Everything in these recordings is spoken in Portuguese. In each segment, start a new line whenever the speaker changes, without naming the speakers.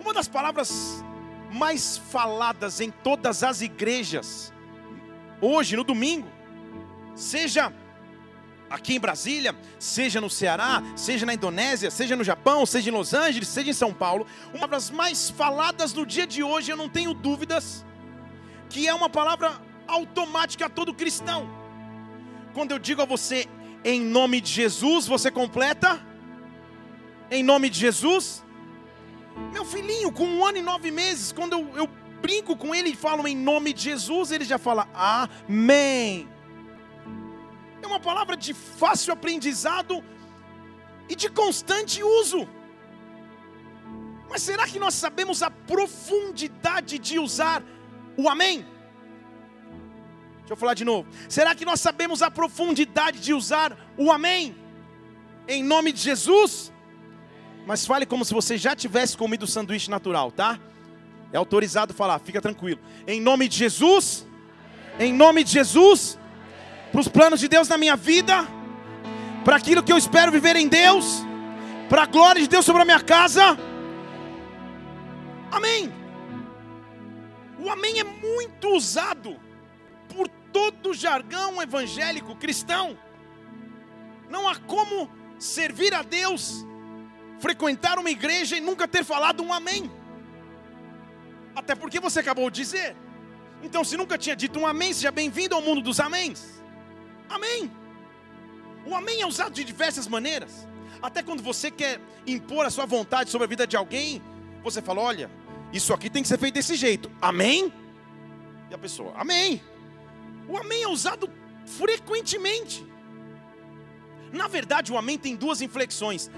Uma das palavras mais faladas em todas as igrejas, hoje, no domingo, seja aqui em Brasília, seja no Ceará, seja na Indonésia, seja no Japão, seja em Los Angeles, seja em São Paulo, uma das mais faladas no dia de hoje, eu não tenho dúvidas, que é uma palavra automática a todo cristão. Quando eu digo a você, em nome de Jesus, você completa? Em nome de Jesus? Meu filhinho, com um ano e nove meses, quando eu, eu brinco com ele e falo em nome de Jesus, ele já fala amém. É uma palavra de fácil aprendizado e de constante uso. Mas será que nós sabemos a profundidade de usar o amém? Deixa eu falar de novo. Será que nós sabemos a profundidade de usar o amém? Em nome de Jesus? Mas fale como se você já tivesse comido o sanduíche natural, tá? É autorizado falar, fica tranquilo. Em nome de Jesus, em nome de Jesus, para os planos de Deus na minha vida, para aquilo que eu espero viver em Deus, para a glória de Deus sobre a minha casa. Amém. O amém é muito usado por todo o jargão evangélico cristão. Não há como servir a Deus frequentar uma igreja e nunca ter falado um amém. Até porque você acabou de dizer. Então, se nunca tinha dito um amém, seja bem-vindo ao mundo dos améns. Amém. O amém é usado de diversas maneiras. Até quando você quer impor a sua vontade sobre a vida de alguém, você fala: olha, isso aqui tem que ser feito desse jeito. Amém? E a pessoa, amém. O amém é usado frequentemente. Na verdade, o amém tem duas inflexões.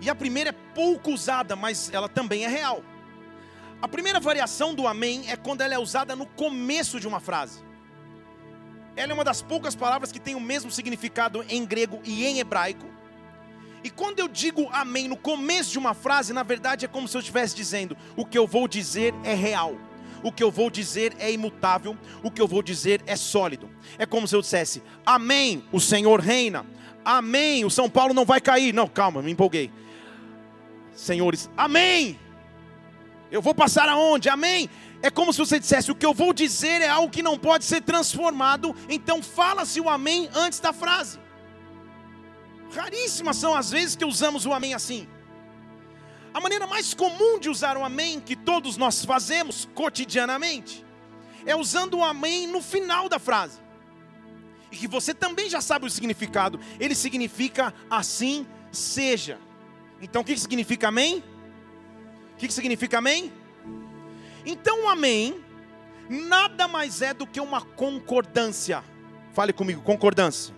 E a primeira é pouco usada, mas ela também é real. A primeira variação do amém é quando ela é usada no começo de uma frase. Ela é uma das poucas palavras que tem o mesmo significado em grego e em hebraico. E quando eu digo amém no começo de uma frase, na verdade é como se eu estivesse dizendo: o que eu vou dizer é real, o que eu vou dizer é imutável, o que eu vou dizer é sólido. É como se eu dissesse: Amém, o Senhor reina. Amém, o São Paulo não vai cair. Não, calma, me empolguei senhores, amém. Eu vou passar aonde? Amém. É como se você dissesse: o que eu vou dizer é algo que não pode ser transformado, então fala-se o amém antes da frase. Raríssimas são as vezes que usamos o amém assim. A maneira mais comum de usar o amém, que todos nós fazemos cotidianamente, é usando o amém no final da frase. E que você também já sabe o significado. Ele significa assim seja. Então o que significa amém? O que significa amém? Então amém nada mais é do que uma concordância. Fale comigo, concordância.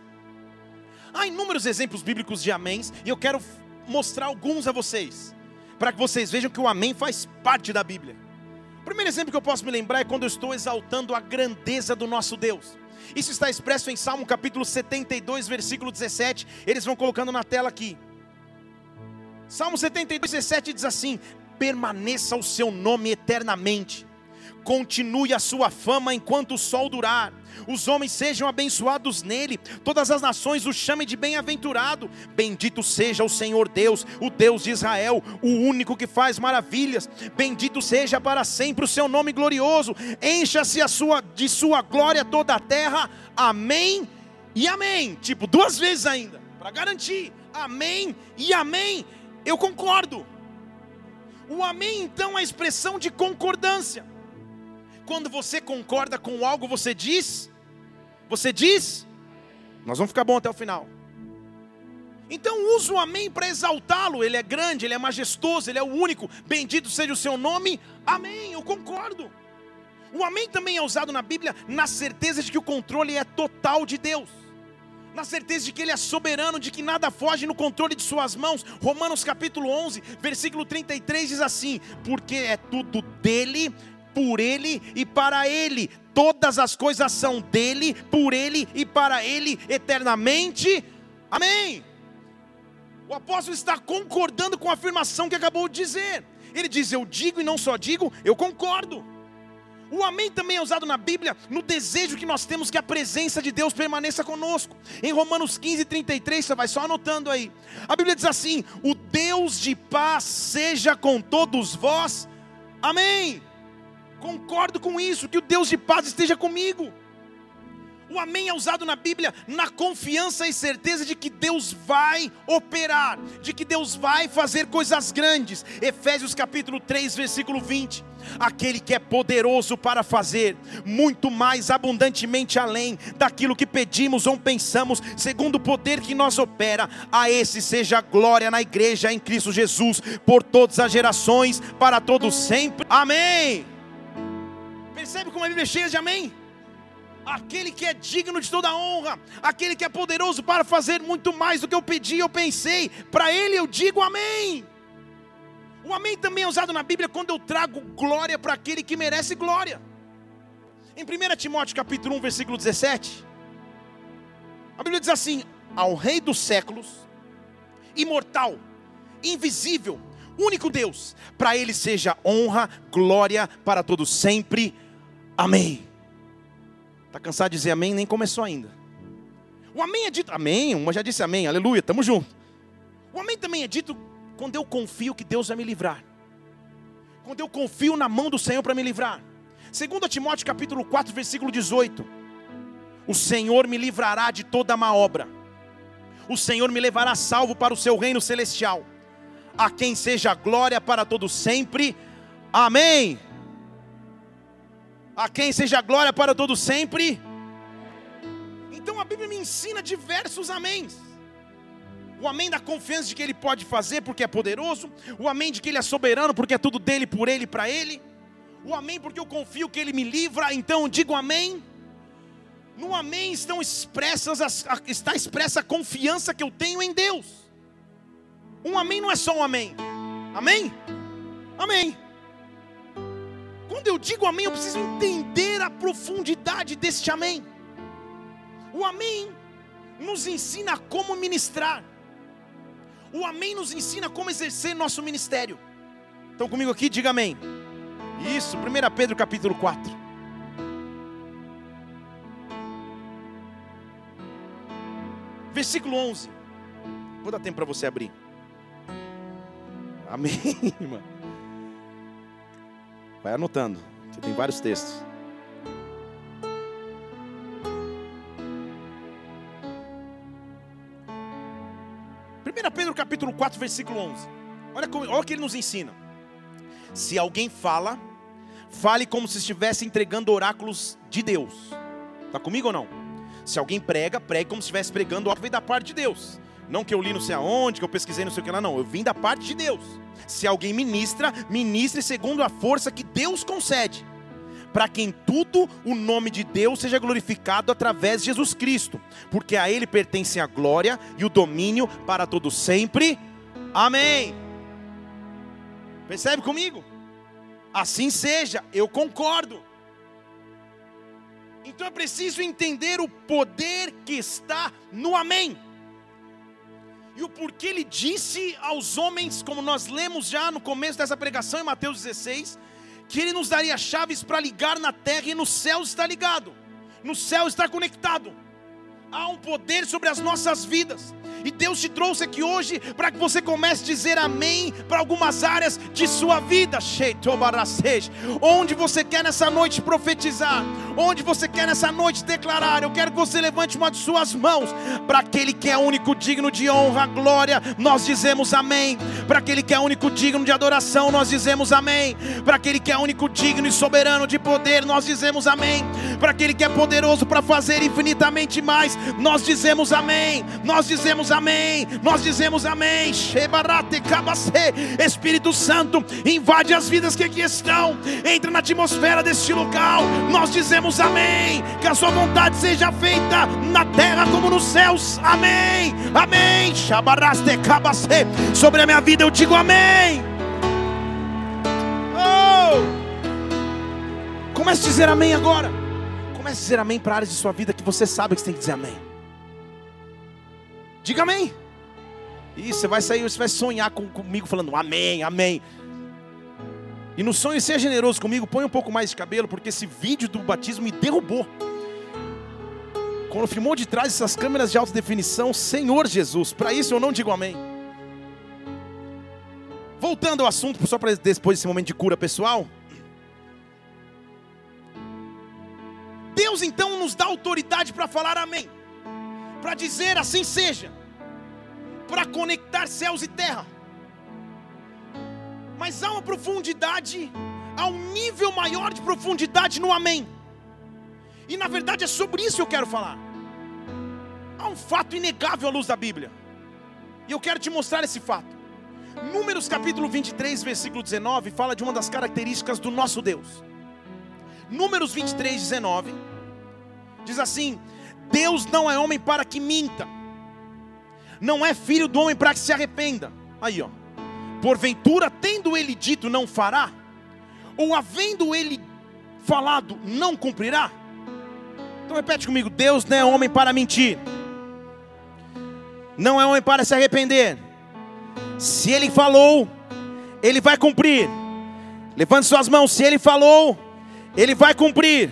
Há inúmeros exemplos bíblicos de améns e eu quero mostrar alguns a vocês, para que vocês vejam que o amém faz parte da Bíblia. O primeiro exemplo que eu posso me lembrar é quando eu estou exaltando a grandeza do nosso Deus. Isso está expresso em Salmo capítulo 72, versículo 17. Eles vão colocando na tela aqui. Salmo 72, 17 diz assim: permaneça o seu nome eternamente, continue a sua fama enquanto o sol durar, os homens sejam abençoados nele, todas as nações o chamem de bem-aventurado. Bendito seja o Senhor Deus, o Deus de Israel, o único que faz maravilhas. Bendito seja para sempre o seu nome glorioso. Encha-se sua de sua glória toda a terra. Amém e amém. Tipo, duas vezes ainda, para garantir. Amém e amém. Eu concordo. O amém então é a expressão de concordância. Quando você concorda com algo, você diz, você diz, nós vamos ficar bom até o final. Então usa o amém para exaltá-lo. Ele é grande, ele é majestoso, ele é o único. Bendito seja o seu nome. Amém. Eu concordo. O amém também é usado na Bíblia na certeza de que o controle é total de Deus na certeza de que Ele é soberano, de que nada foge no controle de Suas mãos. Romanos capítulo 11, versículo 33 diz assim: Porque é tudo dele, por Ele e para Ele. Todas as coisas são dele, por Ele e para Ele eternamente. Amém. O apóstolo está concordando com a afirmação que acabou de dizer. Ele diz: Eu digo e não só digo, eu concordo. O amém também é usado na Bíblia no desejo que nós temos que a presença de Deus permaneça conosco. Em Romanos 15, 33, você vai só anotando aí. A Bíblia diz assim: O Deus de paz seja com todos vós. Amém. Concordo com isso, que o Deus de paz esteja comigo. O amém é usado na Bíblia na confiança e certeza de que Deus vai operar, de que Deus vai fazer coisas grandes. Efésios capítulo 3, versículo 20. Aquele que é poderoso para fazer muito mais abundantemente além daquilo que pedimos ou pensamos, segundo o poder que nos opera, a esse seja glória na igreja em Cristo Jesus, por todas as gerações, para todos sempre. Amém. Percebe como a Bíblia é cheia de amém? aquele que é digno de toda honra, aquele que é poderoso para fazer muito mais do que eu pedi, eu pensei, para ele eu digo amém. O amém também é usado na Bíblia quando eu trago glória para aquele que merece glória. Em 1 Timóteo capítulo 1, versículo 17, a Bíblia diz assim: Ao Rei dos séculos, imortal, invisível, único Deus, para ele seja honra, glória para todos sempre. Amém. Está cansado de dizer amém? Nem começou ainda. O amém é dito, amém, uma já disse amém, aleluia, estamos juntos. O amém também é dito quando eu confio que Deus vai me livrar. Quando eu confio na mão do Senhor para me livrar. Segundo Timóteo capítulo 4, versículo 18. O Senhor me livrará de toda má obra. O Senhor me levará salvo para o seu reino celestial. A quem seja glória para todos sempre. Amém a quem seja glória para todo sempre. Então a Bíblia me ensina diversos améns. O amém da confiança de que Ele pode fazer porque é poderoso. O amém de que Ele é soberano porque é tudo dele, por Ele e para Ele. O amém porque eu confio que Ele me livra, então digo amém. No amém estão expressas, está expressa a confiança que eu tenho em Deus. Um amém não é só um amém. Amém? Amém. Quando eu digo amém, eu preciso entender a profundidade deste amém. O amém nos ensina como ministrar. O amém nos ensina como exercer nosso ministério. Estão comigo aqui? Diga amém. Isso, 1 Pedro capítulo 4. Versículo 11. Vou dar tempo para você abrir. Amém, irmão. Vai anotando, que tem vários textos. Primeira Pedro capítulo 4, versículo 11. Olha, como, olha o que ele nos ensina. Se alguém fala, fale como se estivesse entregando oráculos de Deus. Está comigo ou não? Se alguém prega, pregue como se estivesse pregando algo da parte de Deus. Não que eu li não sei aonde, que eu pesquisei não sei o que lá, não. Eu vim da parte de Deus. Se alguém ministra, ministre segundo a força que Deus concede. Para que em tudo o nome de Deus seja glorificado através de Jesus Cristo. Porque a Ele pertence a glória e o domínio para todo sempre. Amém. Percebe comigo? Assim seja, eu concordo. Então é preciso entender o poder que está no Amém e o porquê ele disse aos homens, como nós lemos já no começo dessa pregação em Mateus 16, que ele nos daria chaves para ligar na terra e no céu está ligado, no céu está conectado. Há um poder sobre as nossas vidas. E Deus te trouxe aqui hoje para que você comece a dizer amém para algumas áreas de sua vida. Onde você quer nessa noite profetizar, onde você quer nessa noite declarar. Eu quero que você levante uma de suas mãos para aquele que é único digno de honra, glória. Nós dizemos amém. Para aquele que é único digno de adoração, nós dizemos amém. Para aquele que é único digno e soberano de poder, nós dizemos amém. Para aquele que é poderoso para fazer infinitamente mais, nós dizemos amém. Nós dizemos dizemos amém, nós dizemos amém. Espírito Santo, invade as vidas que aqui estão, entra na atmosfera deste local. Nós dizemos amém, que a Sua vontade seja feita na terra como nos céus. Amém, amém. Sobre a minha vida eu digo amém. Oh! Comece a dizer amém agora. Comece a dizer amém para áreas de sua vida que você sabe que você tem que dizer amém. Diga amém. E você vai sair, você vai sonhar com, comigo falando amém, amém. E no sonho seja generoso comigo, põe um pouco mais de cabelo, porque esse vídeo do batismo me derrubou. Quando filmou de trás essas câmeras de alta definição, Senhor Jesus, para isso eu não digo amém. Voltando ao assunto, só para depois desse momento de cura pessoal. Deus então nos dá autoridade para falar amém para dizer assim seja, para conectar céus e terra. Mas há uma profundidade, há um nível maior de profundidade no amém. E na verdade é sobre isso que eu quero falar. Há um fato inegável à luz da Bíblia. E eu quero te mostrar esse fato. Números capítulo 23, versículo 19, fala de uma das características do nosso Deus. Números 23, 19, diz assim: Deus não é homem para que minta, não é filho do homem para que se arrependa. Aí, ó. Porventura, tendo ele dito, não fará, ou havendo ele falado, não cumprirá. Então repete comigo: Deus não é homem para mentir, não é homem para se arrepender. Se ele falou, ele vai cumprir. Levante suas mãos, se ele falou, ele vai cumprir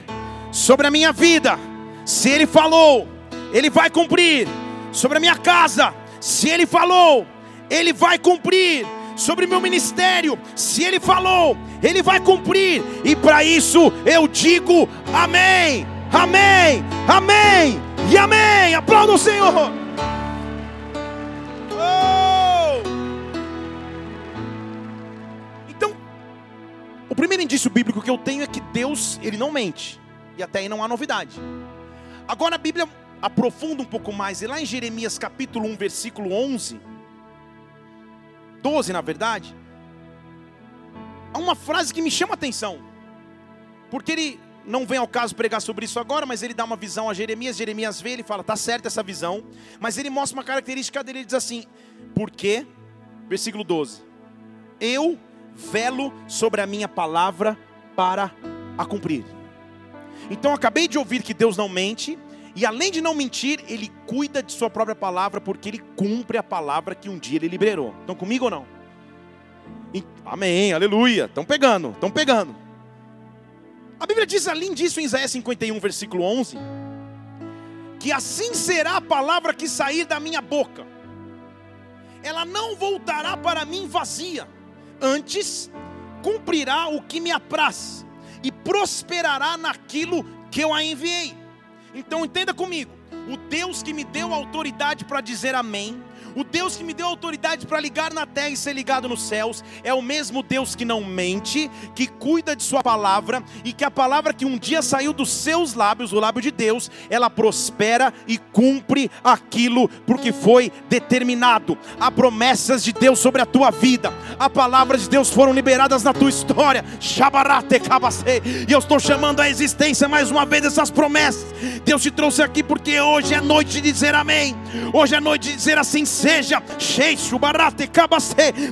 sobre a minha vida. Se Ele falou, Ele vai cumprir sobre a minha casa. Se Ele falou, Ele vai cumprir sobre meu ministério. Se Ele falou, Ele vai cumprir. E para isso eu digo amém, amém, amém e amém. Aplauda o Senhor. O primeiro indício bíblico que eu tenho é que Deus, ele não mente. E até aí não há novidade. Agora a Bíblia aprofunda um pouco mais. E lá em Jeremias capítulo 1, versículo 11, 12 na verdade, há uma frase que me chama a atenção. Porque ele não vem ao caso pregar sobre isso agora, mas ele dá uma visão a Jeremias. Jeremias vê, ele fala, tá certa essa visão. Mas ele mostra uma característica dele, ele diz assim: Porque, versículo 12, eu velo sobre a minha palavra para a cumprir. Então acabei de ouvir que Deus não mente, e além de não mentir, ele cuida de sua própria palavra, porque ele cumpre a palavra que um dia ele liberou. Estão comigo ou não? Amém, aleluia. Estão pegando, estão pegando. A Bíblia diz além disso em Isaías 51, versículo 11, que assim será a palavra que sair da minha boca, ela não voltará para mim vazia, Antes, cumprirá o que me apraz prosperará naquilo que eu a enviei. Então entenda comigo: o Deus que me deu autoridade para dizer amém, o Deus que me deu autoridade para ligar na terra e ser ligado nos céus é o mesmo Deus que não mente, que cuida de Sua palavra e que a palavra que um dia saiu dos seus lábios, o lábio de Deus, ela prospera e cumpre aquilo porque foi determinado. Há promessas de Deus sobre a tua vida, há palavras de Deus foram liberadas na tua história. E eu estou chamando a existência mais uma vez essas promessas. Deus te trouxe aqui porque hoje é noite de dizer amém. Hoje é noite de dizer assim seja.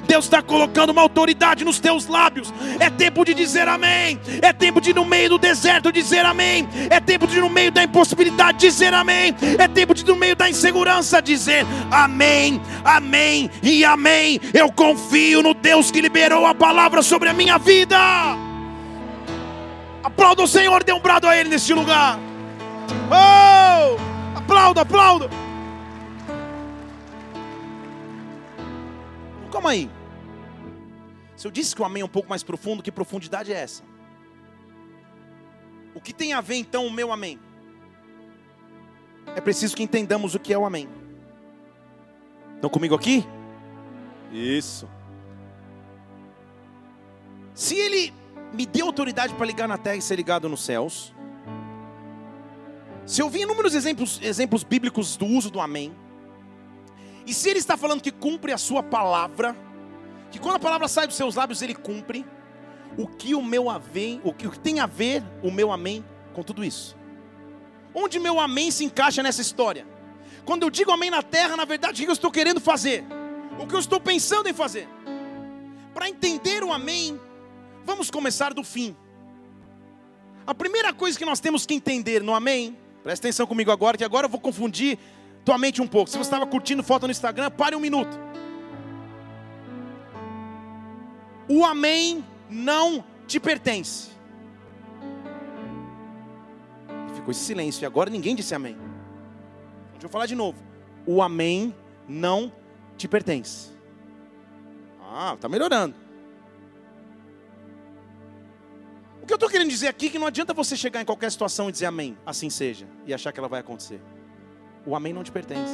Deus está colocando uma autoridade nos teus lábios. É tempo de dizer amém. É tempo de no meio do deserto dizer amém. É tempo de no meio da impossibilidade dizer amém. É tempo de no meio da insegurança dizer amém, amém e amém. Eu confio no Deus que liberou a palavra sobre a minha vida. Aplauda o Senhor, dê um brado a Ele neste lugar. Oh! Aplauda, aplauda. Calma aí. Se eu disse que o amém é um pouco mais profundo, que profundidade é essa? O que tem a ver então o meu amém? É preciso que entendamos o que é o amém. Estão comigo aqui? Isso. Se ele me deu autoridade para ligar na terra e ser ligado nos céus, se eu vi inúmeros exemplos, exemplos bíblicos do uso do amém, e se ele está falando que cumpre a sua palavra, que quando a palavra sai dos seus lábios ele cumpre, o que o meu amém, o que tem a ver o meu amém com tudo isso? Onde meu amém se encaixa nessa história? Quando eu digo amém na terra, na verdade, o que eu estou querendo fazer? O que eu estou pensando em fazer? Para entender o amém, vamos começar do fim. A primeira coisa que nós temos que entender no amém, presta atenção comigo agora, que agora eu vou confundir tua mente um pouco. Se você estava curtindo foto no Instagram, pare um minuto. O amém não te pertence. Ficou esse silêncio e agora ninguém disse amém. Deixa eu falar de novo. O amém não te pertence. Ah, está melhorando. O que eu estou querendo dizer aqui é que não adianta você chegar em qualquer situação e dizer amém, assim seja, e achar que ela vai acontecer. O amém não te pertence.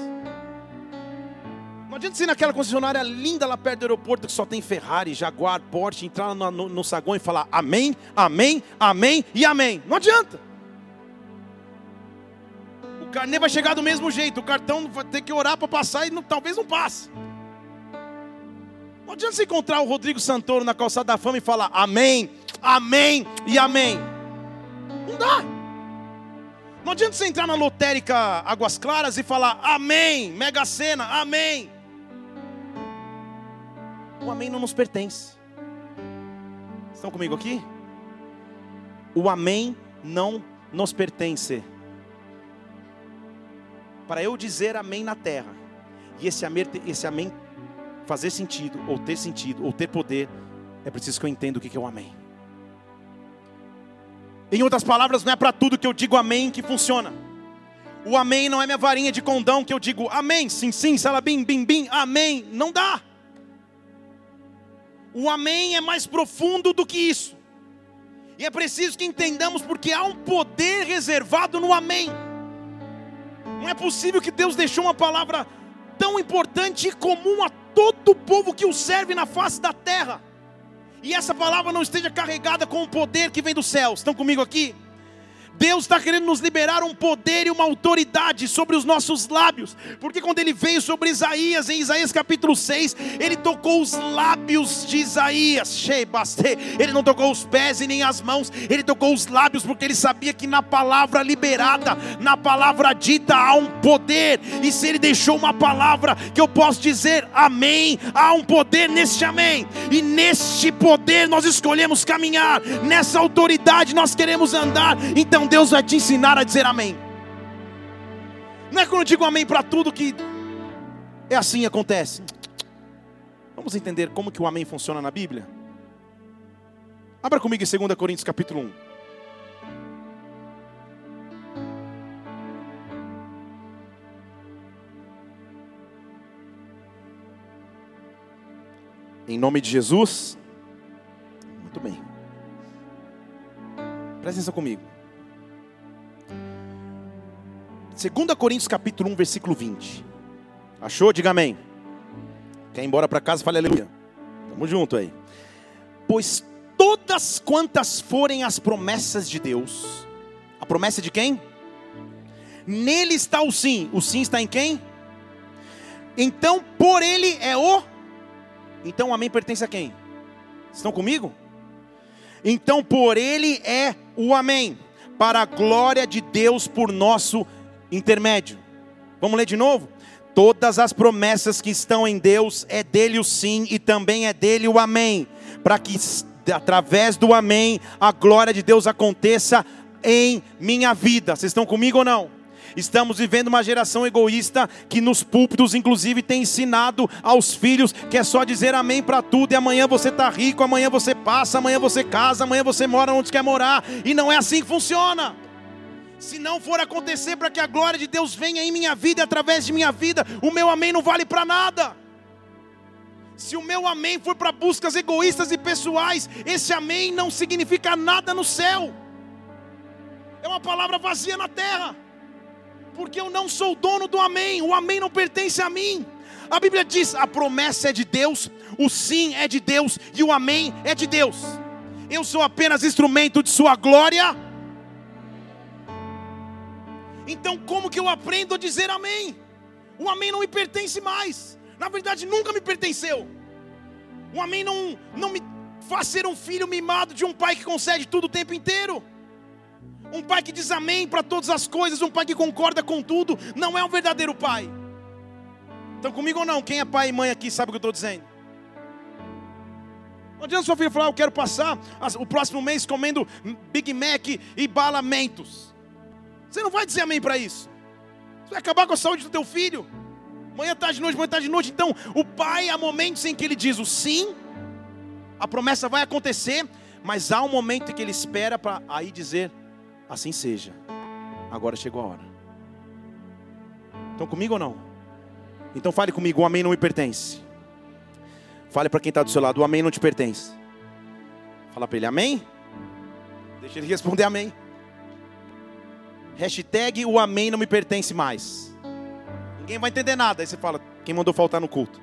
Não adianta ir naquela concessionária linda lá perto do aeroporto que só tem Ferrari, Jaguar, Porsche, entrar no, no, no saguão e falar amém, amém, amém e amém. Não adianta. O carnê vai chegar do mesmo jeito, o cartão vai ter que orar para passar e não, talvez não passe. Não adianta você encontrar o Rodrigo Santoro na calçada da fama e falar amém, amém e amém. Não dá. Não adianta você entrar na lotérica Águas Claras e falar amém, Mega Sena, amém. O amém não nos pertence. Estão comigo aqui? O amém não nos pertence. Para eu dizer amém na terra, e esse amém, esse amém fazer sentido, ou ter sentido, ou ter poder, é preciso que eu entenda o que é o amém. Em outras palavras, não é para tudo que eu digo amém que funciona. O amém não é minha varinha de condão que eu digo amém, sim, sim, salabim, bim, bim, amém. Não dá. O amém é mais profundo do que isso. E é preciso que entendamos porque há um poder reservado no amém. Não é possível que Deus deixou uma palavra tão importante e comum a todo o povo que o serve na face da terra. E essa palavra não esteja carregada com o poder que vem dos céus. Estão comigo aqui? Deus está querendo nos liberar um poder e uma autoridade sobre os nossos lábios, porque quando ele veio sobre Isaías, em Isaías capítulo 6, ele tocou os lábios de Isaías, ele não tocou os pés e nem as mãos, ele tocou os lábios, porque ele sabia que na palavra liberada, na palavra dita, há um poder, e se ele deixou uma palavra que eu posso dizer amém, há um poder neste amém, e neste poder nós escolhemos caminhar, nessa autoridade nós queremos andar, então Deus vai te ensinar a dizer amém. Não é quando eu digo amém para tudo que é assim acontece. Vamos entender como que o amém funciona na Bíblia? Abra comigo em 2 Coríntios capítulo 1. Em nome de Jesus. Muito bem. Presta atenção comigo. 2 Coríntios capítulo 1, versículo 20. Achou? Diga amém. Quer ir embora para casa, fale aleluia. Tamo junto aí. Pois todas quantas forem as promessas de Deus, a promessa de quem? Nele está o sim. O sim está em quem? Então, por ele é o. Então, o amém pertence a quem? Estão comigo? Então, por ele é o amém, para a glória de Deus por nosso intermédio. Vamos ler de novo? Todas as promessas que estão em Deus é dele o sim e também é dele o amém, para que através do amém a glória de Deus aconteça em minha vida. Vocês estão comigo ou não? Estamos vivendo uma geração egoísta que nos púlpitos, inclusive, tem ensinado aos filhos que é só dizer amém para tudo, e amanhã você está rico, amanhã você passa, amanhã você casa, amanhã você mora onde quer morar, e não é assim que funciona. Se não for acontecer para que a glória de Deus venha em minha vida através de minha vida, o meu amém não vale para nada. Se o meu amém for para buscas egoístas e pessoais, esse amém não significa nada no céu. É uma palavra vazia na terra. Porque eu não sou dono do amém, o amém não pertence a mim. A Bíblia diz: a promessa é de Deus, o sim é de Deus e o amém é de Deus. Eu sou apenas instrumento de Sua glória então, como que eu aprendo a dizer amém? O amém não me pertence mais. Na verdade, nunca me pertenceu. O amém não, não me faz ser um filho mimado de um pai que concede tudo o tempo inteiro. Um pai que diz amém para todas as coisas, um pai que concorda com tudo, não é um verdadeiro pai. Estão comigo ou não? Quem é pai e mãe aqui sabe o que eu estou dizendo. Não adianta sua filha falar, eu quero passar o próximo mês comendo Big Mac e balamentos. Você não vai dizer amém para isso. Você vai acabar com a saúde do teu filho. Manhã, tarde, noite, manhã, tarde, noite. Então, o pai há momentos em que ele diz o sim, a promessa vai acontecer, mas há um momento em que ele espera para aí dizer, assim seja. Agora chegou a hora. Estão comigo ou não? Então fale comigo, o amém não me pertence. Fale para quem está do seu lado, o amém não te pertence. Fala para ele, amém? Deixa ele responder amém. Hashtag o amém não me pertence mais. Ninguém vai entender nada. Aí você fala, quem mandou faltar no culto?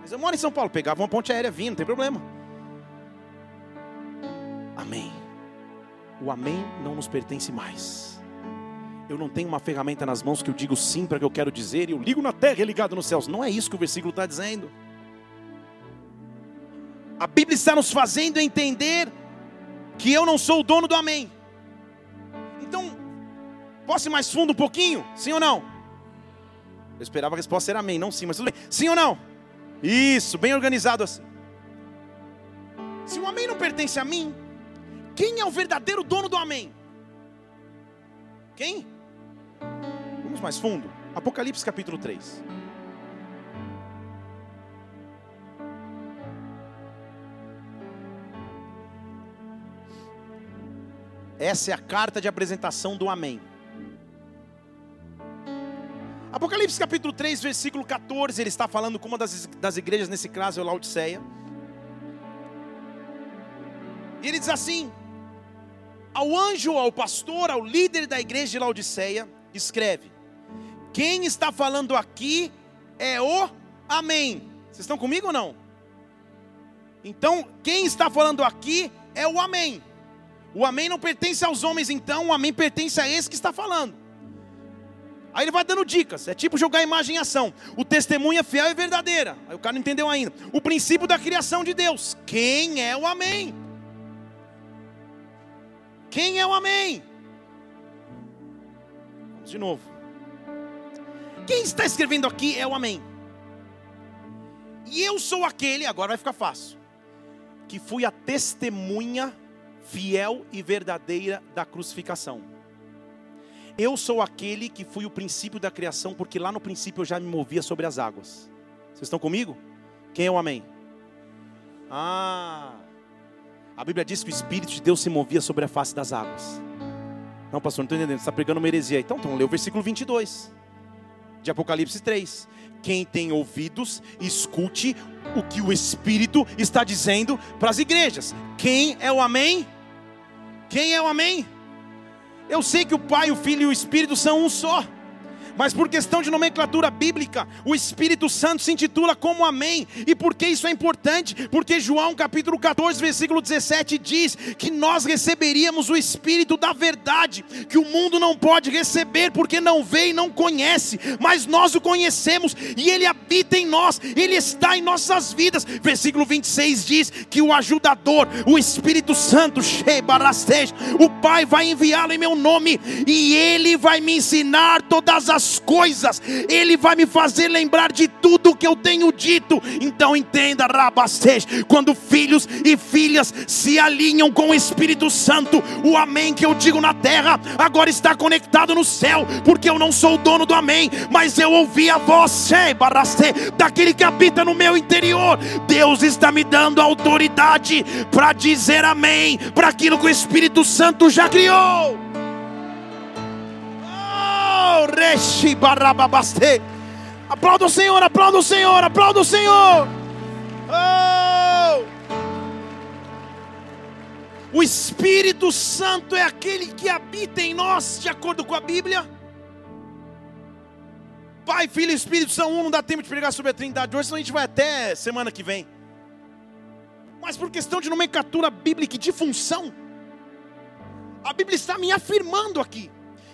Mas eu moro em São Paulo, pegava uma ponte aérea vindo, não tem problema. Amém. O amém não nos pertence mais. Eu não tenho uma ferramenta nas mãos que eu digo sim para o que eu quero dizer e eu ligo na terra e ligado nos céus. Não é isso que o versículo está dizendo. A Bíblia está nos fazendo entender que eu não sou o dono do amém. Posso ir mais fundo um pouquinho? Sim ou não? Eu esperava a resposta ser amém, não sim, mas tudo bem. Sim ou não? Isso, bem organizado assim. Se o amém não pertence a mim, quem é o verdadeiro dono do amém? Quem? Vamos mais fundo. Apocalipse capítulo 3. Essa é a carta de apresentação do Amém. Apocalipse capítulo 3, versículo 14, ele está falando com uma das, das igrejas, nesse caso é Laodiceia. E ele diz assim: Ao anjo, ao pastor, ao líder da igreja de Laodiceia, escreve: Quem está falando aqui é o Amém. Vocês estão comigo ou não? Então, quem está falando aqui é o Amém. O amém não pertence aos homens, então o amém pertence a esse que está falando. Aí ele vai dando dicas, é tipo jogar imagem em ação. O testemunho é fiel e verdadeira. Aí o cara não entendeu ainda. O princípio da criação de Deus. Quem é o amém? Quem é o amém? Vamos de novo. Quem está escrevendo aqui é o amém. E eu sou aquele, agora vai ficar fácil, que fui a testemunha fiel e verdadeira da crucificação. Eu sou aquele que fui o princípio da criação, porque lá no princípio eu já me movia sobre as águas. Vocês estão comigo? Quem é o amém? Ah, a Bíblia diz que o Espírito de Deus se movia sobre a face das águas. Não, pastor, não estou entendendo, você está pregando uma heresia. Então, então lê o versículo 22 de Apocalipse 3. Quem tem ouvidos, escute o que o Espírito está dizendo para as igrejas. Quem é o amém? Quem é o amém? Eu sei que o Pai, o Filho e o Espírito são um só mas por questão de nomenclatura bíblica, o Espírito Santo se intitula como Amém. E por que isso é importante? Porque João capítulo 14, versículo 17 diz que nós receberíamos o Espírito da verdade, que o mundo não pode receber porque não vê e não conhece, mas nós o conhecemos e ele habita em nós, ele está em nossas vidas. Versículo 26 diz que o ajudador, o Espírito Santo, o Pai vai enviá-lo em meu nome e ele vai me ensinar todas as coisas, Ele vai me fazer lembrar de tudo que eu tenho dito. Então entenda, Rabastej, quando filhos e filhas se alinham com o Espírito Santo, o amém que eu digo na terra agora está conectado no céu, porque eu não sou o dono do amém, mas eu ouvi a voz daquele que habita no meu interior. Deus está me dando autoridade para dizer amém para aquilo que o Espírito Santo já criou. Reshi Barababaste. Aplauda o Senhor, aplauda o Senhor, aplauda o Senhor. Oh! O Espírito Santo é aquele que habita em nós, de acordo com a Bíblia. Pai, Filho e Espírito são um, não dá tempo de pregar sobre a Trindade hoje, senão a gente vai até semana que vem. Mas por questão de nomenclatura bíblica e de função, a Bíblia está me afirmando aqui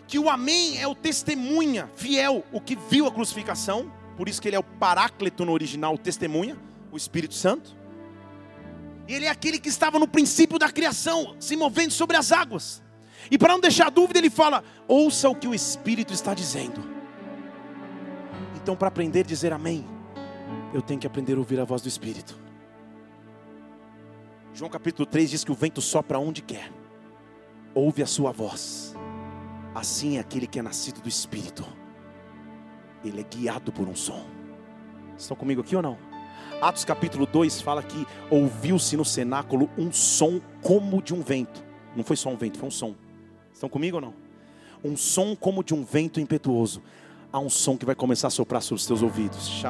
que o Amém é o testemunha fiel, o que viu a crucificação, por isso que ele é o paráclito no original, o testemunha, o Espírito Santo. E ele é aquele que estava no princípio da criação, se movendo sobre as águas. E para não deixar dúvida, ele fala: ouça o que o Espírito está dizendo. Então, para aprender a dizer amém, eu tenho que aprender a ouvir a voz do Espírito. João capítulo 3 diz que o vento sopra onde quer, ouve a sua voz Assim é aquele que é nascido do Espírito. Ele é guiado por um som. Estão comigo aqui ou não? Atos capítulo 2 fala que ouviu-se no cenáculo um som como de um vento. Não foi só um vento, foi um som. Estão comigo ou não? Um som como de um vento impetuoso. Há um som que vai começar a soprar sobre os teus ouvidos.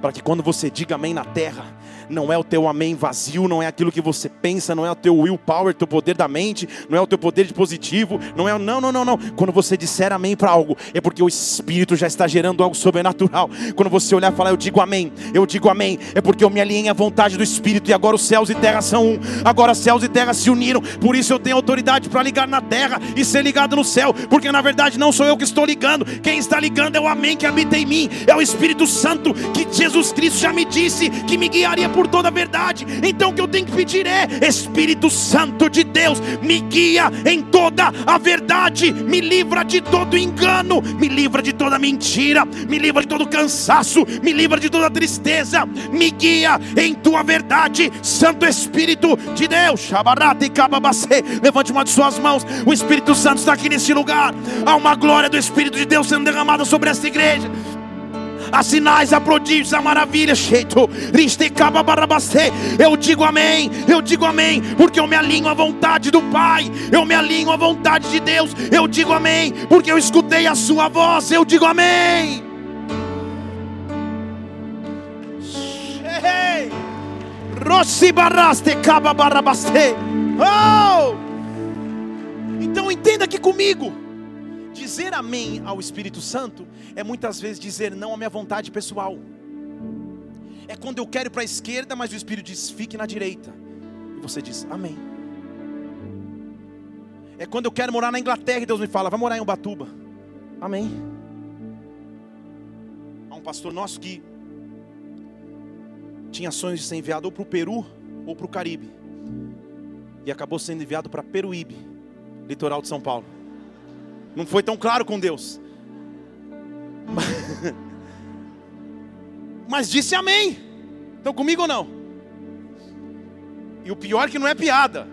Para que quando você diga amém na terra, não é o teu amém vazio, não é aquilo que você pensa, não é o teu willpower, teu poder da mente, não é o teu poder de positivo, não é não, não, não, não. Quando você disser amém para algo, é porque o Espírito já está gerando algo sobrenatural. Quando você olhar e falar, eu digo amém, eu digo amém, é porque eu me alinhei à vontade do Espírito e agora os céus e terra são um. Agora céus e terra se uniram, por isso eu tenho autoridade para ligar na terra e ser ligado no céu, porque na verdade não sou eu que estou ligando, quem está ligando é o amém que habita em mim, é o Espírito Santo que Jesus Cristo já me disse que me guiaria por toda a verdade. Então o que eu tenho que pedir é: Espírito Santo de Deus, me guia em toda a verdade, me livra de todo engano, me livra de toda mentira, me livra de todo cansaço, me livra de toda tristeza, me guia em tua verdade, Santo Espírito de Deus. Levante uma de suas mãos, o Espírito Santo está aqui nesse lugar. Há uma glória do Espírito de Deus sendo derramada sobre esta igreja há sinais, há prodígios, há maravilhas. Eu digo amém, eu digo amém, porque eu me alinho à vontade do Pai, eu me alinho à vontade de Deus. Eu digo amém, porque eu escutei a Sua voz. Eu digo amém. Oh! Então entenda aqui comigo. Dizer amém ao Espírito Santo é muitas vezes dizer não à minha vontade pessoal. É quando eu quero ir para a esquerda, mas o Espírito diz fique na direita. E você diz amém. É quando eu quero morar na Inglaterra e Deus me fala, vai morar em Ubatuba. Amém. Há um pastor nosso que tinha sonhos de ser enviado ou para o Peru ou para o Caribe. E acabou sendo enviado para Peruíbe, litoral de São Paulo. Não foi tão claro com Deus. Mas disse amém. Estão comigo ou não? E o pior é que não é piada.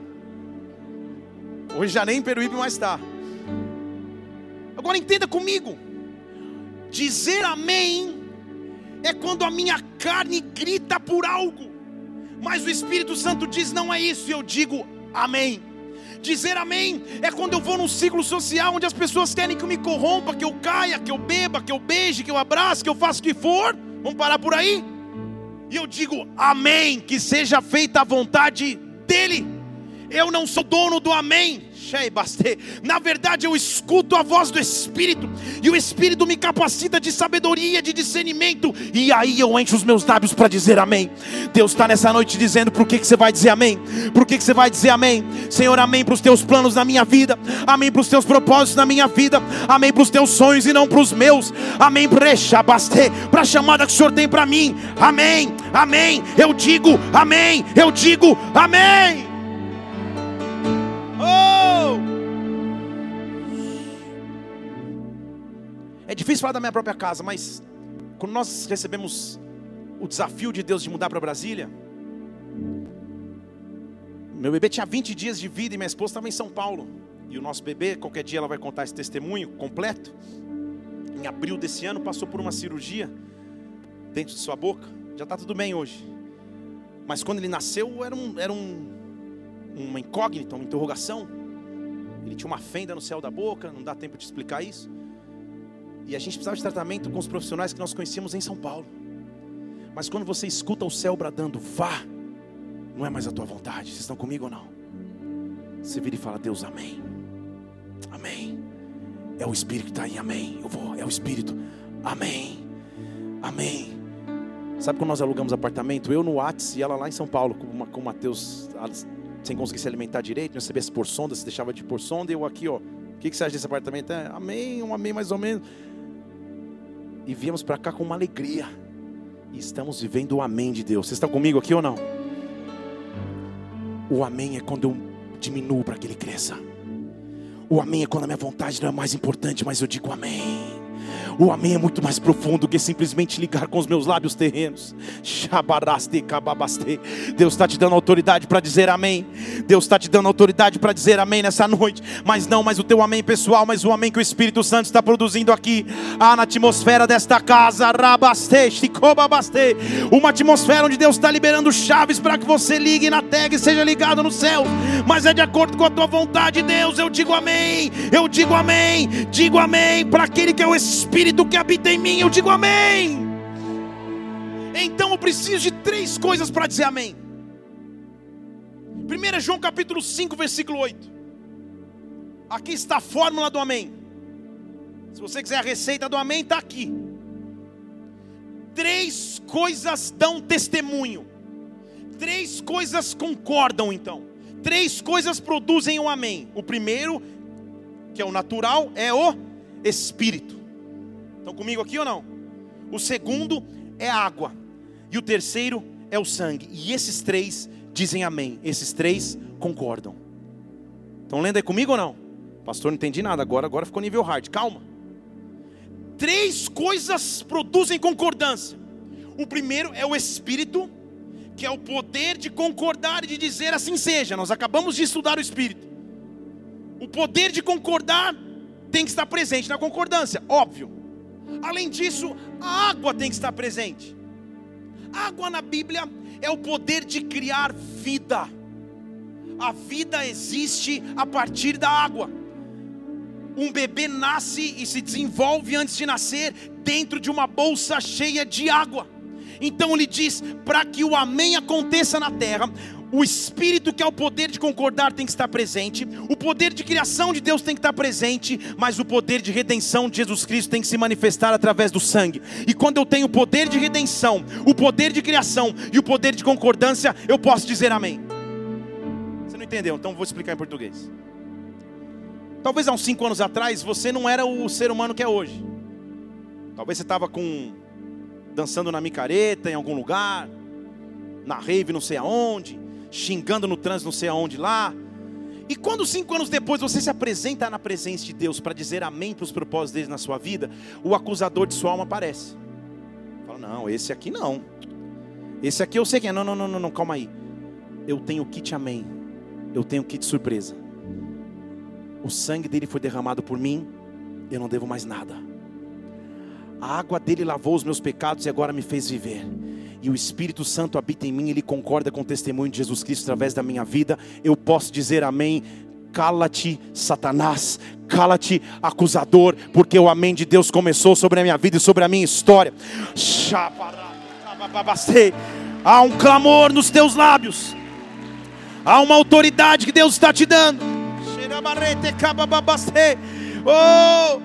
Hoje já nem em Peruíbe mais está. Agora entenda comigo. Dizer amém é quando a minha carne grita por algo. Mas o Espírito Santo diz: não é isso. E eu digo amém. Dizer amém é quando eu vou num ciclo social onde as pessoas querem que eu me corrompa, que eu caia, que eu beba, que eu beije, que eu abrace, que eu faça o que for. Vamos parar por aí? E eu digo amém, que seja feita a vontade dEle. Eu não sou dono do amém, na verdade, eu escuto a voz do Espírito, e o Espírito me capacita de sabedoria, de discernimento, e aí eu encho os meus lábios para dizer amém. Deus está nessa noite dizendo: por que, que você vai dizer amém? Por que, que você vai dizer amém? Senhor, amém para os teus planos na minha vida, amém para os teus propósitos na minha vida, amém para os teus sonhos e não para os meus, amém para a chamada que o Senhor tem para mim, amém, amém. Eu digo amém, eu digo amém. É difícil falar da minha própria casa, mas quando nós recebemos o desafio de Deus de mudar para Brasília, meu bebê tinha 20 dias de vida e minha esposa estava em São Paulo. E o nosso bebê, qualquer dia ela vai contar esse testemunho completo. Em abril desse ano, passou por uma cirurgia dentro de sua boca. Já está tudo bem hoje. Mas quando ele nasceu, era, um, era um, uma incógnita, uma interrogação. Ele tinha uma fenda no céu da boca, não dá tempo de explicar isso. E a gente precisava de tratamento com os profissionais que nós conhecíamos em São Paulo. Mas quando você escuta o céu bradando, vá, não é mais a tua vontade. Vocês estão comigo ou não? Você vira e fala, Deus, amém. Amém. É o Espírito que está aí, amém. Eu vou, é o Espírito, amém. Amém. Sabe quando nós alugamos apartamento? Eu no Whats e ela lá em São Paulo, com, com o sem conseguir se alimentar direito, não recebesse por sonda, se deixava de por sonda, e eu aqui, ó, o que, que você acha desse apartamento? É, amém, um amém mais ou menos e viemos para cá com uma alegria. E estamos vivendo o amém de Deus. Vocês estão comigo aqui ou não? O amém é quando eu diminuo para que ele cresça. O amém é quando a minha vontade não é mais importante, mas eu digo amém. O amém é muito mais profundo que simplesmente ligar com os meus lábios terrenos. Deus está te dando autoridade para dizer amém. Deus está te dando autoridade para dizer amém nessa noite. Mas não mais o teu amém pessoal, mas o amém que o Espírito Santo está produzindo aqui. Ah, na atmosfera desta casa. Uma atmosfera onde Deus está liberando chaves para que você ligue na tag e seja ligado no céu. Mas é de acordo com a tua vontade, Deus. Eu digo amém. Eu digo amém. Digo amém para aquele que é o Espírito que habita em mim. Eu digo amém. Então eu preciso de três coisas para dizer amém. 1 João capítulo 5, versículo 8. Aqui está a fórmula do amém. Se você quiser a receita do amém, está aqui. Três coisas dão testemunho. Três coisas concordam então. Três coisas produzem o um amém. O primeiro, que é o natural, é o espírito. Estão comigo aqui ou não? O segundo é água. E o terceiro é o sangue. E esses três dizem amém. Esses três concordam. Estão lendo aí comigo ou não? Pastor, não entendi nada. Agora, agora ficou nível hard. Calma. Três coisas produzem concordância. O primeiro é o espírito, que é o poder de concordar e de dizer assim seja. Nós acabamos de estudar o espírito. O poder de concordar tem que estar presente na concordância, óbvio. Além disso, a água tem que estar presente. A água na Bíblia é o poder de criar vida. A vida existe a partir da água. Um bebê nasce e se desenvolve antes de nascer dentro de uma bolsa cheia de água. Então ele diz: para que o amém aconteça na terra, o Espírito, que é o poder de concordar, tem que estar presente. O poder de criação de Deus tem que estar presente. Mas o poder de redenção de Jesus Cristo tem que se manifestar através do sangue. E quando eu tenho o poder de redenção, o poder de criação e o poder de concordância, eu posso dizer amém. Você não entendeu? Então vou explicar em português. Talvez há uns cinco anos atrás você não era o ser humano que é hoje. Talvez você estava com dançando na micareta em algum lugar, na rave não sei aonde, xingando no trânsito não sei aonde lá. E quando cinco anos depois você se apresenta na presença de Deus para dizer amém para os propósitos dele na sua vida, o acusador de sua alma aparece. Fala, não, esse aqui não. Esse aqui eu sei quem é. Não, não, não, não, não calma aí. Eu tenho kit amém. Eu tenho kit surpresa. O sangue dele foi derramado por mim. Eu não devo mais nada. A água dele lavou os meus pecados e agora me fez viver e o Espírito Santo habita em mim, ele concorda com o testemunho de Jesus Cristo através da minha vida, eu posso dizer amém. Cala-te, Satanás, cala-te, acusador, porque o amém de Deus começou sobre a minha vida e sobre a minha história. Há um clamor nos teus lábios, há uma autoridade que Deus está te dando. Oh,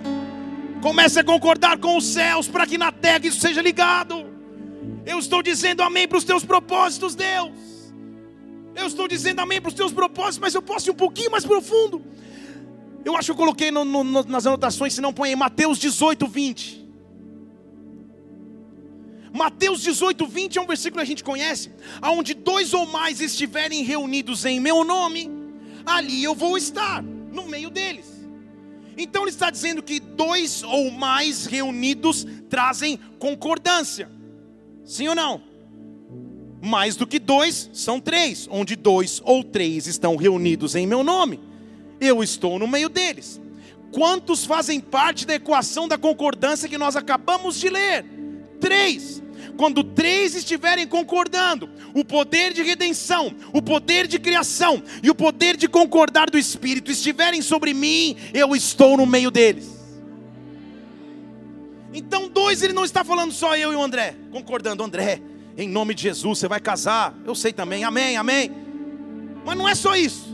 comece a concordar com os céus para que na terra isso seja ligado. Eu estou dizendo amém para os teus propósitos, Deus. Eu estou dizendo amém para os teus propósitos, mas eu posso ir um pouquinho mais profundo. Eu acho que eu coloquei no, no, nas anotações, se não põe aí, Mateus 18, 20. Mateus 18, 20 é um versículo que a gente conhece, aonde dois ou mais estiverem reunidos em meu nome, ali eu vou estar, no meio deles. Então ele está dizendo que dois ou mais reunidos trazem concordância. Sim ou não? Mais do que dois são três, onde dois ou três estão reunidos em meu nome, eu estou no meio deles. Quantos fazem parte da equação da concordância que nós acabamos de ler? Três. Quando três estiverem concordando, o poder de redenção, o poder de criação e o poder de concordar do Espírito estiverem sobre mim, eu estou no meio deles. Então, dois, ele não está falando só eu e o André, concordando, André, em nome de Jesus, você vai casar. Eu sei também, amém, amém. Mas não é só isso.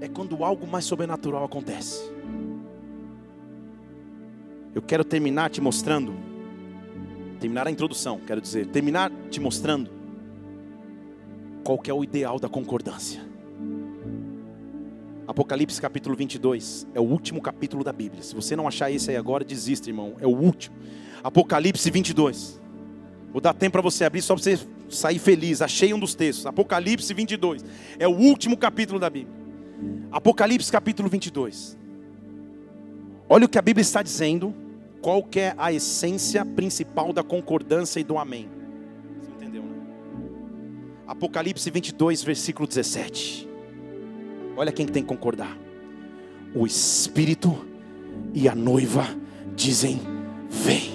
É quando algo mais sobrenatural acontece. Eu quero terminar te mostrando, terminar a introdução, quero dizer, terminar te mostrando qual que é o ideal da concordância. Apocalipse capítulo 22 é o último capítulo da Bíblia. Se você não achar esse aí agora, desista, irmão. É o último. Apocalipse 22. Vou dar tempo para você abrir só para você sair feliz. Achei um dos textos. Apocalipse 22. É o último capítulo da Bíblia. Apocalipse capítulo 22. Olha o que a Bíblia está dizendo, qual que é a essência principal da concordância e do amém. Você entendeu, né? Apocalipse 22, versículo 17. Olha quem tem que concordar. O Espírito e a noiva dizem: Vem.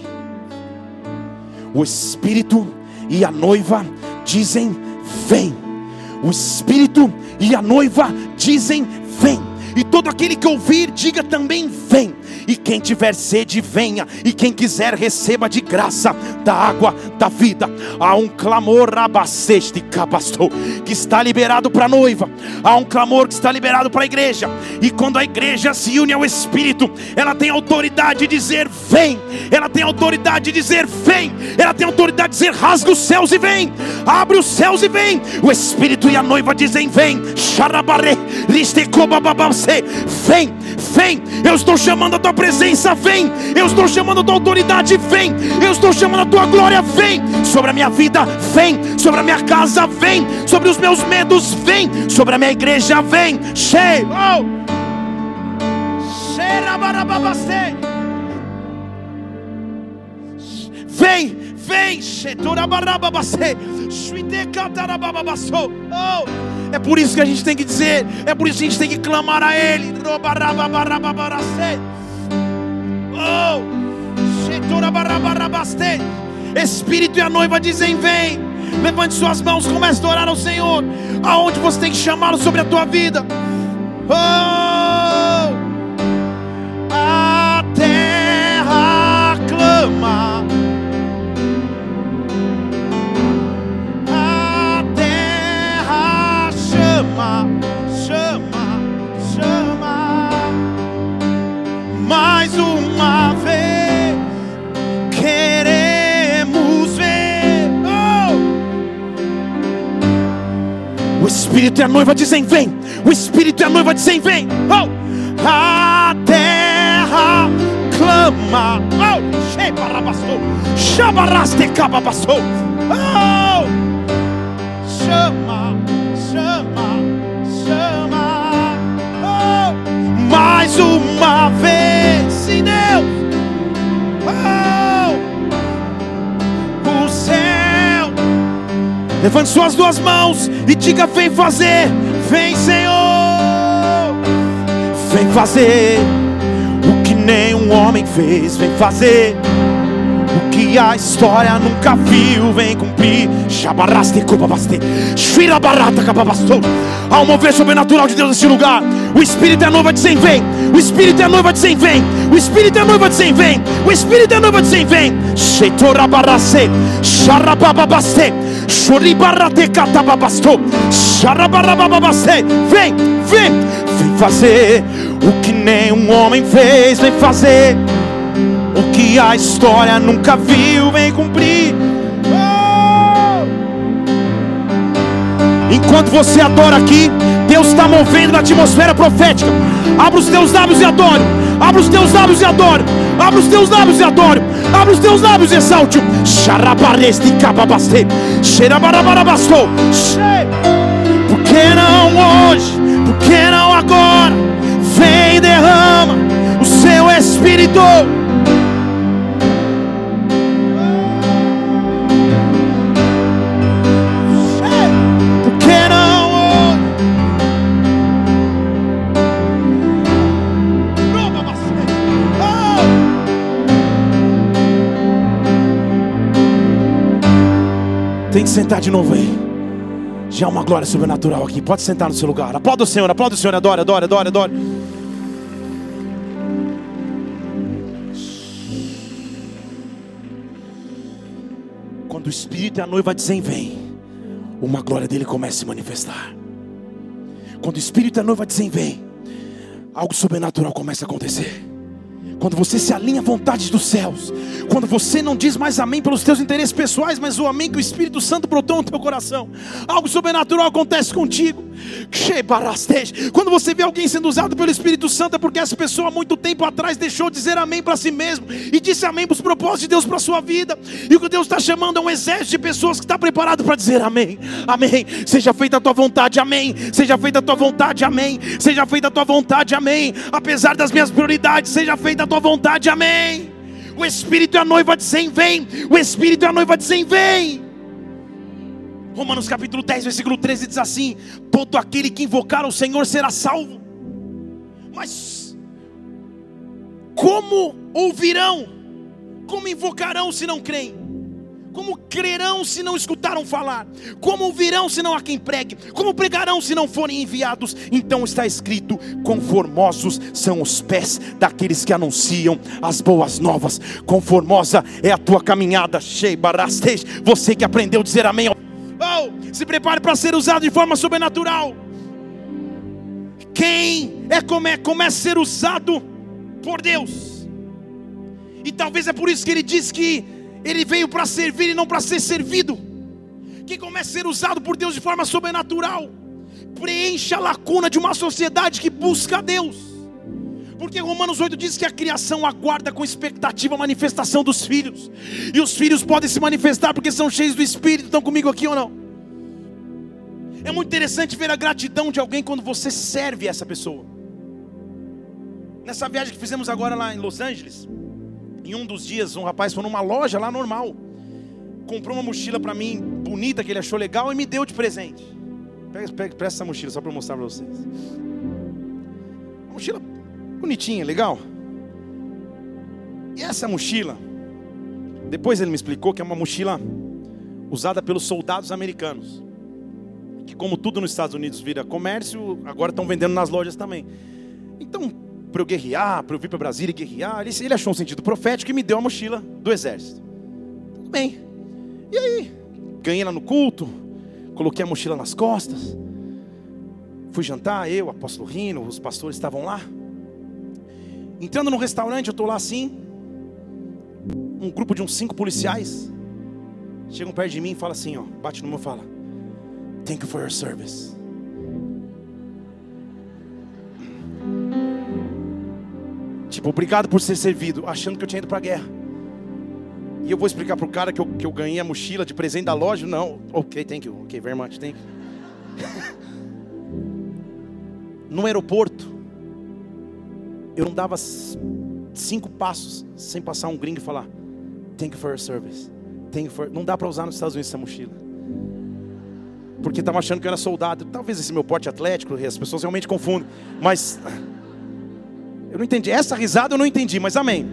O Espírito e a noiva dizem: Vem. O Espírito e a noiva dizem: Vem. E todo aquele que ouvir, diga também: Vem. E quem tiver sede, venha. E quem quiser, receba de graça da água da vida. Há um clamor abaceste cabastou que está liberado para a noiva. Há um clamor que está liberado para a igreja. E quando a igreja se une ao Espírito, ela tem autoridade de dizer: Vem. Ela tem autoridade de dizer: Vem. Ela tem autoridade de dizer: Rasga os céus e vem. Abre os céus e vem. O Espírito e a noiva dizem: Vem. Xarabare, Vem, vem. Eu estou chamando a tua presença, vem. Eu estou chamando a tua autoridade, vem. Eu estou chamando a tua glória, vem. Sobre a minha vida, vem. Sobre a minha casa, vem. Sobre os meus medos, vem. Sobre a minha igreja, vem. Cheio. Oh. Vem, vem. Oh. É por isso que a gente tem que dizer, é por isso que a gente tem que clamar a Ele. Oh, Espírito e a noiva dizem: Vem, levante suas mãos, comece a orar ao Senhor. Aonde você tem que chamá-lo sobre a tua vida. Oh, Espírito e a noiva dizem: Vem. O Espírito e a noiva dizem: Vem. Oh! A terra clama. Oh! Chabaraste cababassou. Oh! Chama, chama, Levante suas duas mãos e diga: Vem fazer, vem Senhor, vem fazer o que nenhum homem fez, vem fazer o que a história nunca viu, vem cumprir. Shabaraste kubabaste, shirabarata kababastou. Há um mover sobrenatural de Deus nesse lugar. O Espírito é noiva dizem vem. O Espírito é noiva dizem vem. O Espírito é noiva dizem vem. O Espírito é noiva dizem vem. Sheitorabarase, sharabababaste, shuribarate katababastou. Sharabarababaste. Vem, vem, vem fazer o que nenhum homem fez, vem fazer o que a história nunca viu, vem cumprir. Oh! Enquanto você adora aqui, Deus está movendo na atmosfera profética. Abra os teus lábios e adore. Abra os teus lábios e adore. Abra os teus lábios e adore. Abra os teus lábios e exalte. Xarabareste cababaste. Xerabarabarabasto. Por que não hoje? Por que não agora? Vem derrama o seu espírito. Que sentar de novo aí. Já há uma glória sobrenatural aqui. Pode sentar no seu lugar. Aplauda o Senhor, aplauda o Senhor, adore, adore, adore, adore. Quando o Espírito e a noiva dizem vem, uma glória dele começa a se manifestar. Quando o Espírito e a noiva dizem vem, algo sobrenatural começa a acontecer quando você se alinha à vontade dos céus, quando você não diz mais amém pelos teus interesses pessoais, mas o amém que o Espírito Santo brotou no teu coração, algo sobrenatural acontece contigo. Quando você vê alguém sendo usado pelo Espírito Santo, é porque essa pessoa há muito tempo atrás deixou de dizer amém para si mesmo e disse amém para os propósitos de Deus para a sua vida. E o que Deus está chamando é um exército de pessoas que está preparado para dizer amém, amém. Seja feita a tua vontade, amém. Seja feita a tua vontade, amém. Seja feita a tua vontade, amém. Apesar das minhas prioridades, seja feita a tua vontade, amém. O Espírito e a noiva dizem vem. O Espírito e a noiva dizem vem. Romanos capítulo 10, versículo 13 diz assim: Todo aquele que invocar o Senhor será salvo. Mas como ouvirão? Como invocarão se não creem? Como crerão se não escutaram falar? Como ouvirão se não há quem pregue? Como pregarão se não forem enviados? Então está escrito: Conformosos são os pés daqueles que anunciam as boas novas. Conformosa é a tua caminhada, Você que aprendeu a dizer amém. Oh, se prepare para ser usado de forma sobrenatural. Quem é como é começa a ser usado por Deus. E talvez é por isso que ele diz que ele veio para servir e não para ser servido. Quem começa a ser usado por Deus de forma sobrenatural, preenche a lacuna de uma sociedade que busca a Deus. Porque Romanos 8 diz que a criação aguarda com expectativa a manifestação dos filhos. E os filhos podem se manifestar porque são cheios do Espírito. Estão comigo aqui ou não? É muito interessante ver a gratidão de alguém quando você serve essa pessoa. Nessa viagem que fizemos agora lá em Los Angeles, em um dos dias, um rapaz foi numa loja lá normal, comprou uma mochila para mim, bonita, que ele achou legal, e me deu de presente. Pega, pega, presta essa mochila só para mostrar para vocês. Uma mochila bonitinha, legal. E essa mochila, depois ele me explicou que é uma mochila usada pelos soldados americanos. Que como tudo nos Estados Unidos vira comércio, agora estão vendendo nas lojas também. Então, para eu guerrear, para eu vir para Brasília e guerrear. Ele, ele achou um sentido profético e me deu a mochila do exército. Tudo bem. E aí? Ganhei lá no culto, coloquei a mochila nas costas. Fui jantar, eu, apóstolo Rino, os pastores estavam lá. Entrando no restaurante, eu estou lá assim. Um grupo de uns cinco policiais chegam perto de mim e falam assim: ó, bate no meu e fala: Thank you for your service. Tipo, obrigado por ser servido, achando que eu tinha ido para a guerra. E eu vou explicar para o cara que eu, que eu ganhei a mochila de presente da loja? Não, ok, thank you, ok, very much, thank you. no aeroporto, eu não dava cinco passos sem passar um gringo e falar: Thank you for your service. Thank you for... Não dá para usar nos Estados Unidos essa mochila. Porque estavam achando que eu era soldado. Talvez esse meu porte atlético, as pessoas realmente confundem. Mas eu não entendi. Essa risada eu não entendi, mas amém.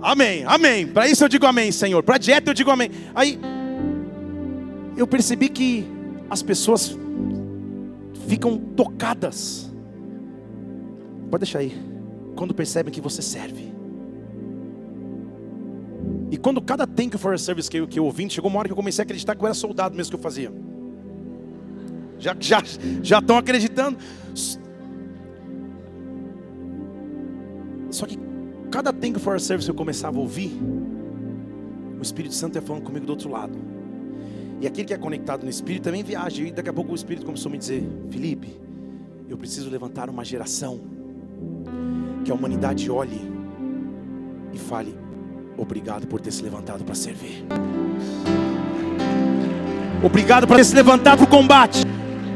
Amém, amém. Para isso eu digo amém, Senhor. Para dieta eu digo amém. Aí eu percebi que as pessoas ficam tocadas. Pode deixar aí. Quando percebem que você serve. E quando cada thank you for service que eu, que eu ouvi, chegou uma hora que eu comecei a acreditar que eu era soldado mesmo que eu fazia. Já já já estão acreditando. Só que cada Thank for Service eu começava a ouvir, o Espírito Santo ia falando comigo do outro lado. E aquele que é conectado no Espírito também viaja. E daqui a pouco o Espírito começou a me dizer: Felipe, eu preciso levantar uma geração que a humanidade olhe e fale: Obrigado por ter se levantado para servir. Obrigado por ter se levantado para o combate.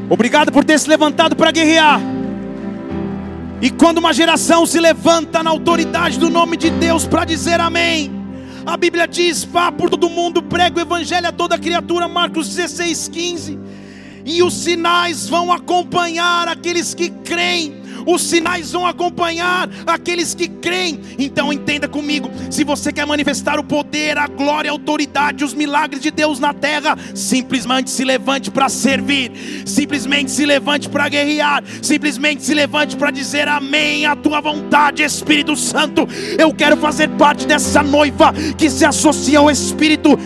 Obrigado por ter se levantado para guerrear. E quando uma geração se levanta na autoridade do nome de Deus para dizer amém, a Bíblia diz: vá por todo mundo, prega o evangelho a toda criatura, Marcos 16, 15. E os sinais vão acompanhar aqueles que creem os sinais vão acompanhar aqueles que creem. Então entenda comigo: se você quer manifestar o poder, a glória, a autoridade, os milagres de Deus na terra, simplesmente se levante para servir, simplesmente se levante para guerrear, simplesmente se levante para dizer amém à tua vontade, Espírito Santo. Eu quero fazer parte dessa noiva que se associa ao Espírito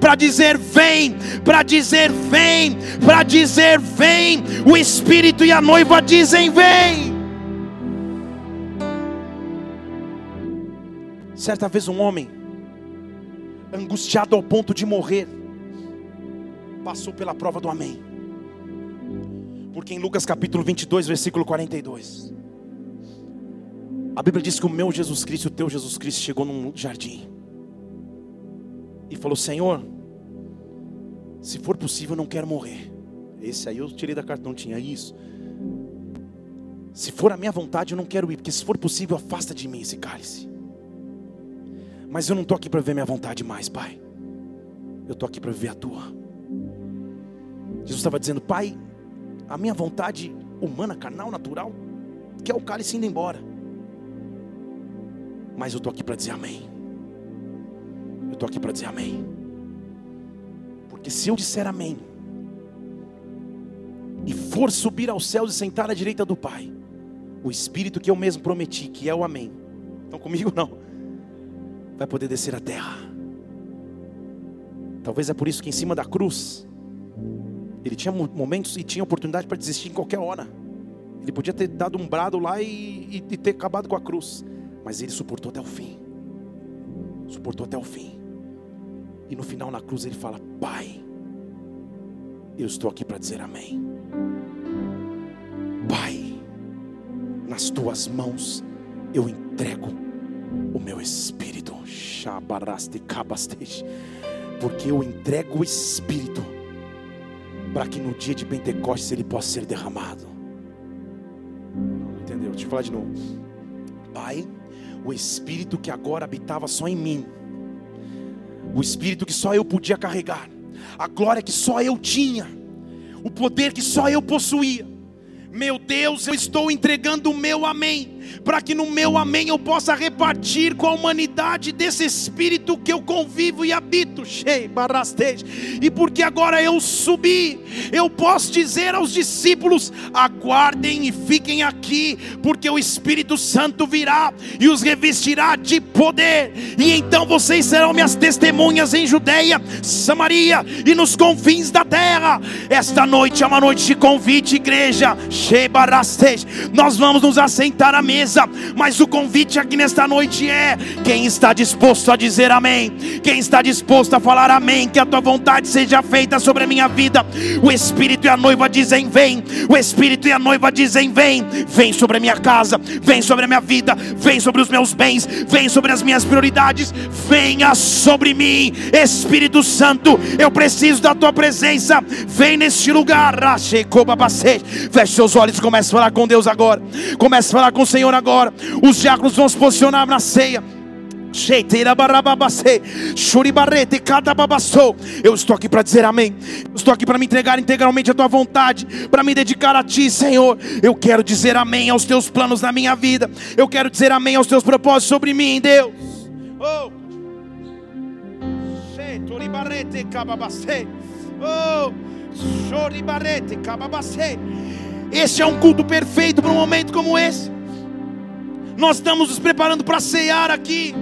para dizer vem, para dizer vem, para dizer vem. O Espírito e a noiva noiva dizem: Vem. Certa vez, um homem, angustiado ao ponto de morrer, passou pela prova do amém. Porque em Lucas capítulo 22, versículo 42, a Bíblia diz que o meu Jesus Cristo, o teu Jesus Cristo, chegou num jardim e falou: Senhor, se for possível, não quero morrer. Esse aí eu tirei da carta, não tinha isso. Se for a minha vontade, eu não quero ir, porque se for possível, afasta de mim esse cálice. Mas eu não estou aqui para viver minha vontade mais, Pai. Eu estou aqui para viver a tua. Jesus estava dizendo, Pai, a minha vontade humana, carnal, natural, quer o cálice indo embora. Mas eu estou aqui para dizer amém. Eu estou aqui para dizer amém. Porque se eu disser amém, e for subir aos céus e sentar à direita do Pai, o Espírito que eu mesmo prometi, que é o Amém. Estão comigo não? Vai poder descer à terra. Talvez é por isso que em cima da cruz, ele tinha momentos e tinha oportunidade para desistir em qualquer hora. Ele podia ter dado um brado lá e, e, e ter acabado com a cruz. Mas ele suportou até o fim. Suportou até o fim. E no final na cruz ele fala: Pai, eu estou aqui para dizer amém. Nas tuas mãos eu entrego o meu espírito. Porque eu entrego o espírito para que no dia de Pentecostes ele possa ser derramado. Entendeu? Deixa eu falar de novo. Pai, o espírito que agora habitava só em mim, o espírito que só eu podia carregar, a glória que só eu tinha, o poder que só eu possuía meu Deus, eu estou entregando o meu amém para que no meu amém eu possa repartir com a humanidade desse espírito que eu convivo e habito. E porque agora eu subi, eu posso dizer aos discípulos: aguardem e fiquem aqui, porque o Espírito Santo virá e os revestirá de poder, e então vocês serão minhas testemunhas em Judeia, Samaria e nos confins da terra. Esta noite é uma noite de convite, igreja. Nós vamos nos assentar à mesa mesa, mas o convite aqui nesta noite é: quem está disposto a dizer amém? Quem está disposto a falar amém? Que a tua vontade seja feita sobre a minha vida. O Espírito e a noiva dizem: vem. O Espírito e a noiva dizem: vem. Vem sobre a minha casa, vem sobre a minha vida, vem sobre os meus bens, vem sobre as minhas prioridades, venha sobre mim, Espírito Santo. Eu preciso da tua presença. Vem neste lugar. Feche seus olhos, comece a falar com Deus agora. Comece a falar com o Senhor Senhor agora. Os diáconos vão se posicionar na ceia. Eu estou aqui para dizer amém. Eu estou aqui para me entregar integralmente a tua vontade, para me dedicar a ti, Senhor. Eu quero dizer amém aos teus planos na minha vida. Eu quero dizer amém aos teus propósitos sobre mim, Deus. Oh. Oh. Este é um culto perfeito para um momento como esse. Nós estamos nos preparando para cear aqui.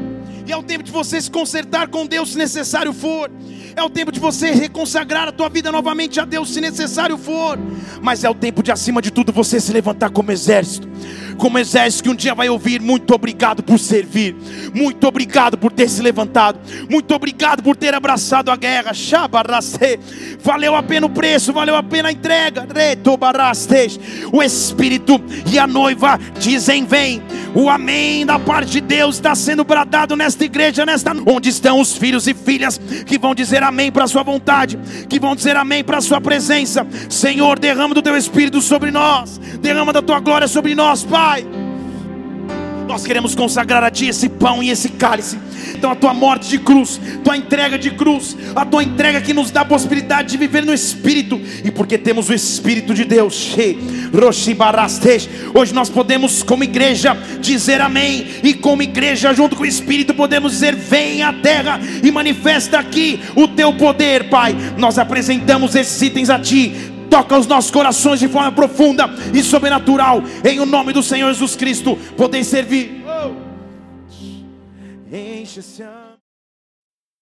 E é o tempo de você se consertar com Deus se necessário for. É o tempo de você reconsagrar a tua vida novamente a Deus se necessário for. Mas é o tempo de acima de tudo você se levantar como exército como exército que um dia vai ouvir: muito obrigado por servir, muito obrigado por ter se levantado, muito obrigado por ter abraçado a guerra. Valeu a pena o preço, valeu a pena a entrega. O Espírito e a noiva dizem: Vem. O amém da parte de Deus está sendo bradado nesta igreja, nesta onde estão os filhos e filhas que vão dizer amém para a sua vontade, que vão dizer amém para a sua presença. Senhor, derrama do teu Espírito sobre nós, derrama da tua glória sobre nós, Pai. Pai. Nós queremos consagrar a Ti esse pão e esse cálice. Então, a Tua morte de cruz, Tua entrega de cruz, a Tua entrega que nos dá a possibilidade de viver no Espírito, e porque temos o Espírito de Deus, hoje nós podemos, como igreja, dizer amém, e como igreja, junto com o Espírito, podemos dizer: Vem à terra e manifesta aqui o Teu poder, Pai. Nós apresentamos esses itens a Ti, toca os nossos corações de forma profunda e sobrenatural, em o nome do Senhor Jesus Cristo, poder servir. Oh. Enche-se